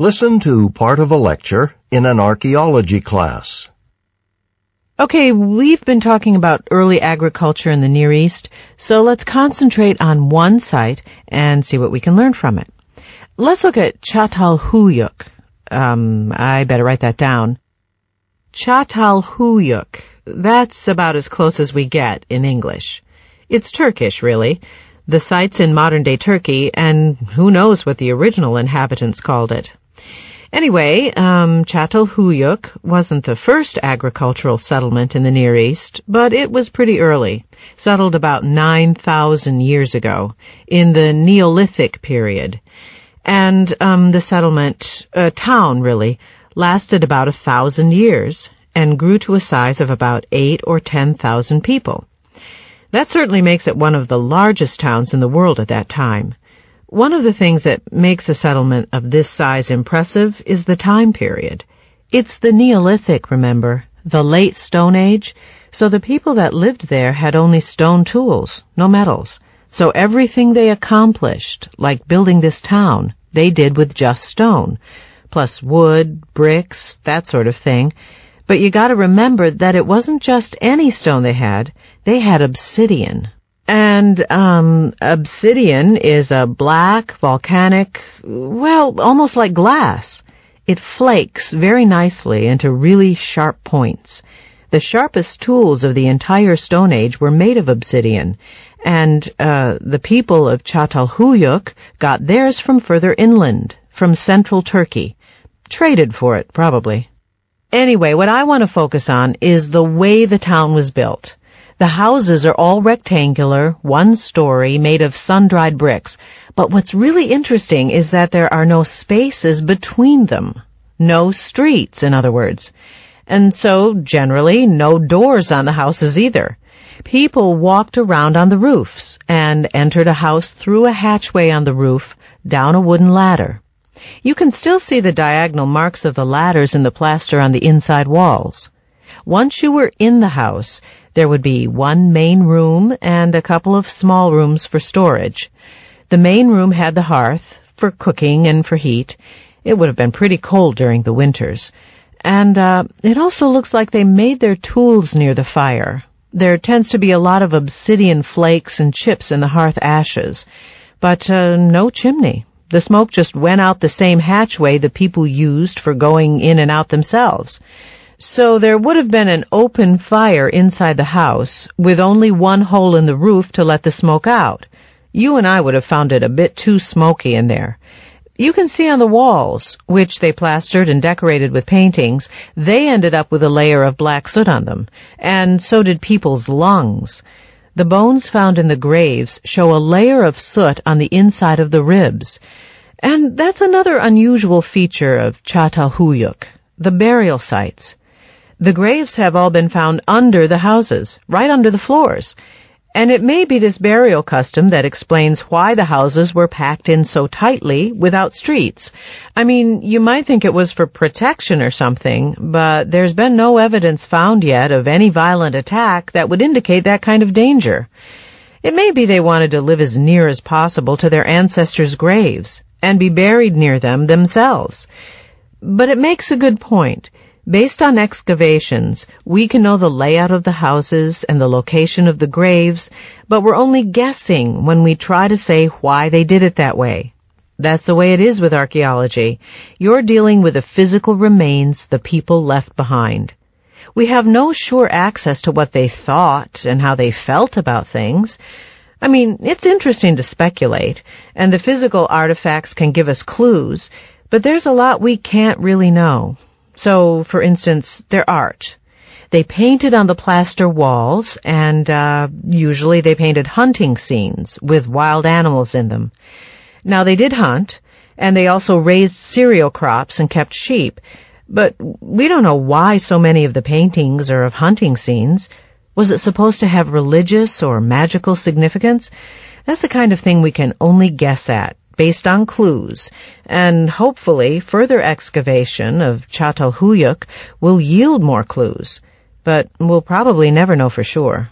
Listen to part of a lecture in an archaeology class. Okay, we've been talking about early agriculture in the Near East, so let's concentrate on one site and see what we can learn from it. Let's look at Çatalhöyük. Um, I better write that down. Çatalhöyük. That's about as close as we get in English. It's Turkish, really. The site's in modern day Turkey, and who knows what the original inhabitants called it. Anyway, um, wasn't the first agricultural settlement in the Near East, but it was pretty early, settled about 9,000 years ago, in the Neolithic period. And um, the settlement, uh, town really, lasted about a thousand years and grew to a size of about eight or ten thousand people. That certainly makes it one of the largest towns in the world at that time. One of the things that makes a settlement of this size impressive is the time period. It's the Neolithic, remember, the late Stone Age, so the people that lived there had only stone tools, no metals. So everything they accomplished, like building this town, they did with just stone, plus wood, bricks, that sort of thing. But you gotta remember that it wasn't just any stone they had, they had obsidian. And, um, obsidian is a black, volcanic, well, almost like glass. It flakes very nicely into really sharp points. The sharpest tools of the entire Stone Age were made of obsidian, and uh, the people of Çatalhöyük got theirs from further inland, from central Turkey. Traded for it, probably. Anyway, what I want to focus on is the way the town was built. The houses are all rectangular, one story, made of sun-dried bricks. But what's really interesting is that there are no spaces between them. No streets, in other words. And so, generally, no doors on the houses either. People walked around on the roofs and entered a house through a hatchway on the roof down a wooden ladder. You can still see the diagonal marks of the ladders in the plaster on the inside walls. Once you were in the house, there would be one main room and a couple of small rooms for storage. The main room had the hearth for cooking and for heat. It would have been pretty cold during the winters. And uh, it also looks like they made their tools near the fire. There tends to be a lot of obsidian flakes and chips in the hearth ashes, but uh, no chimney. The smoke just went out the same hatchway the people used for going in and out themselves. So there would have been an open fire inside the house with only one hole in the roof to let the smoke out. You and I would have found it a bit too smoky in there. You can see on the walls, which they plastered and decorated with paintings, they ended up with a layer of black soot on them, and so did people's lungs. The bones found in the graves show a layer of soot on the inside of the ribs. And that's another unusual feature of Çatalhöyük, the burial sites. The graves have all been found under the houses, right under the floors. And it may be this burial custom that explains why the houses were packed in so tightly without streets. I mean, you might think it was for protection or something, but there's been no evidence found yet of any violent attack that would indicate that kind of danger. It may be they wanted to live as near as possible to their ancestors' graves and be buried near them themselves. But it makes a good point. Based on excavations, we can know the layout of the houses and the location of the graves, but we're only guessing when we try to say why they did it that way. That's the way it is with archaeology. You're dealing with the physical remains the people left behind. We have no sure access to what they thought and how they felt about things. I mean, it's interesting to speculate, and the physical artifacts can give us clues, but there's a lot we can't really know. So, for instance, their art. They painted on the plaster walls, and uh, usually they painted hunting scenes with wild animals in them. Now, they did hunt, and they also raised cereal crops and kept sheep, but we don't know why so many of the paintings are of hunting scenes. Was it supposed to have religious or magical significance? That's the kind of thing we can only guess at based on clues, and hopefully further excavation of Çatalhöyük will yield more clues, but we'll probably never know for sure.